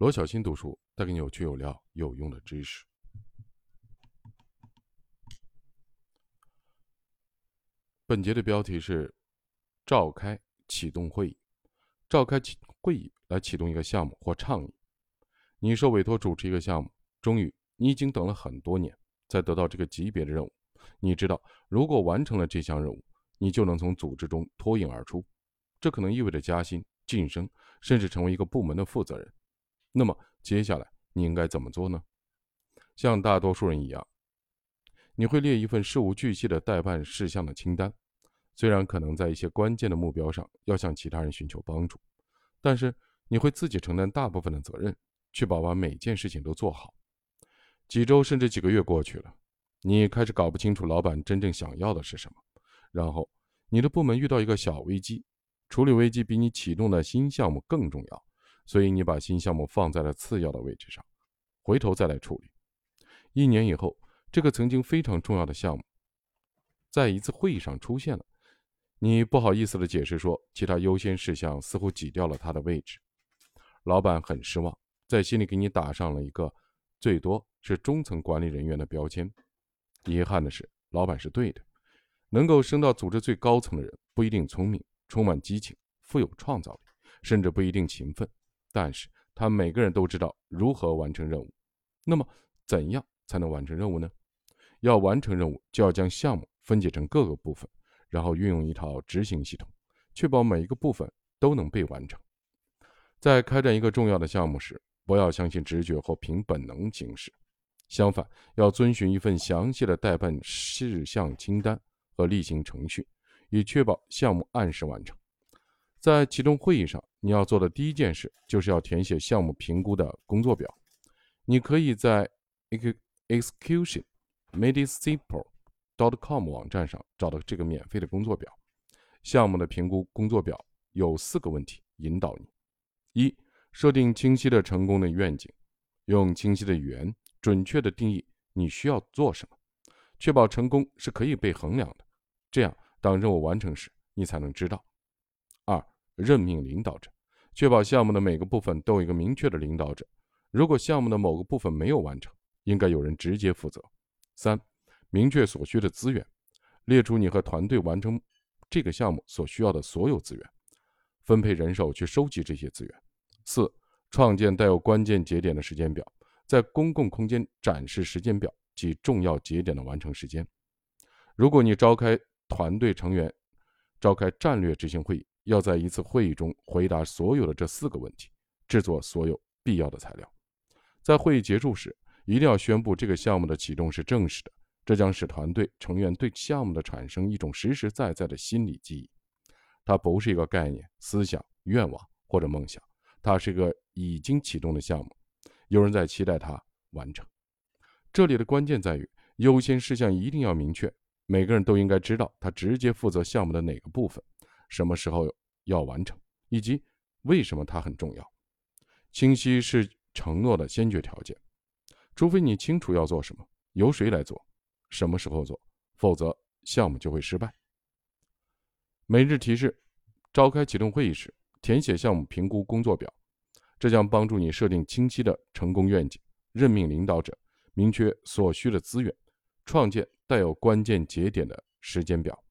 罗小新读书带给你有趣有料有用的知识。本节的标题是：召开启动会议。召开启会议来启动一个项目或倡议。你受委托主持一个项目，终于你已经等了很多年，才得到这个级别的任务。你知道，如果完成了这项任务，你就能从组织中脱颖而出，这可能意味着加薪、晋升，甚至成为一个部门的负责人。那么接下来你应该怎么做呢？像大多数人一样，你会列一份事无巨细的待办事项的清单。虽然可能在一些关键的目标上要向其他人寻求帮助，但是你会自己承担大部分的责任，确保把每件事情都做好。几周甚至几个月过去了，你开始搞不清楚老板真正想要的是什么。然后，你的部门遇到一个小危机，处理危机比你启动的新项目更重要，所以你把新项目放在了次要的位置上，回头再来处理。一年以后，这个曾经非常重要的项目，在一次会议上出现了。你不好意思的解释说，其他优先事项似乎挤掉了他的位置。老板很失望，在心里给你打上了一个最多是中层管理人员的标签。遗憾的是，老板是对的。能够升到组织最高层的人不一定聪明、充满激情、富有创造力，甚至不一定勤奋，但是他每个人都知道如何完成任务。那么，怎样才能完成任务呢？要完成任务，就要将项目分解成各个部分。然后运用一套执行系统，确保每一个部分都能被完成。在开展一个重要的项目时，不要相信直觉或凭本能行事，相反，要遵循一份详细的代办事项清单和例行程序，以确保项目按时完成。在启动会议上，你要做的第一件事就是要填写项目评估的工作表。你可以在 execution made it simple。dot.com 网站上找到这个免费的工作表。项目的评估工作表有四个问题引导你：一、设定清晰的成功的愿景，用清晰的语言准确的定义你需要做什么，确保成功是可以被衡量的。这样，当任务完成时，你才能知道。任命领导者，确保项目的每个部分都有一个明确的领导者。如果项目的某个部分没有完成，应该有人直接负责。三、明确所需的资源，列出你和团队完成这个项目所需要的所有资源，分配人手去收集这些资源。四、创建带有关键节点的时间表，在公共空间展示时间表及重要节点的完成时间。如果你召开团队成员召开战略执行会议，要在一次会议中回答所有的这四个问题，制作所有必要的材料。在会议结束时，一定要宣布这个项目的启动是正式的。这将使团队成员对项目的产生一种实实在在的心理记忆。它不是一个概念、思想、愿望或者梦想，它是一个已经启动的项目，有人在期待它完成。这里的关键在于优先事项一定要明确，每个人都应该知道他直接负责项目的哪个部分，什么时候要完成，以及为什么它很重要。清晰是承诺的先决条件，除非你清楚要做什么，由谁来做。什么时候做，否则项目就会失败。每日提示：召开启动会议时，填写项目评估工作表，这将帮助你设定清晰的成功愿景，任命领导者，明确所需的资源，创建带有关键节点的时间表。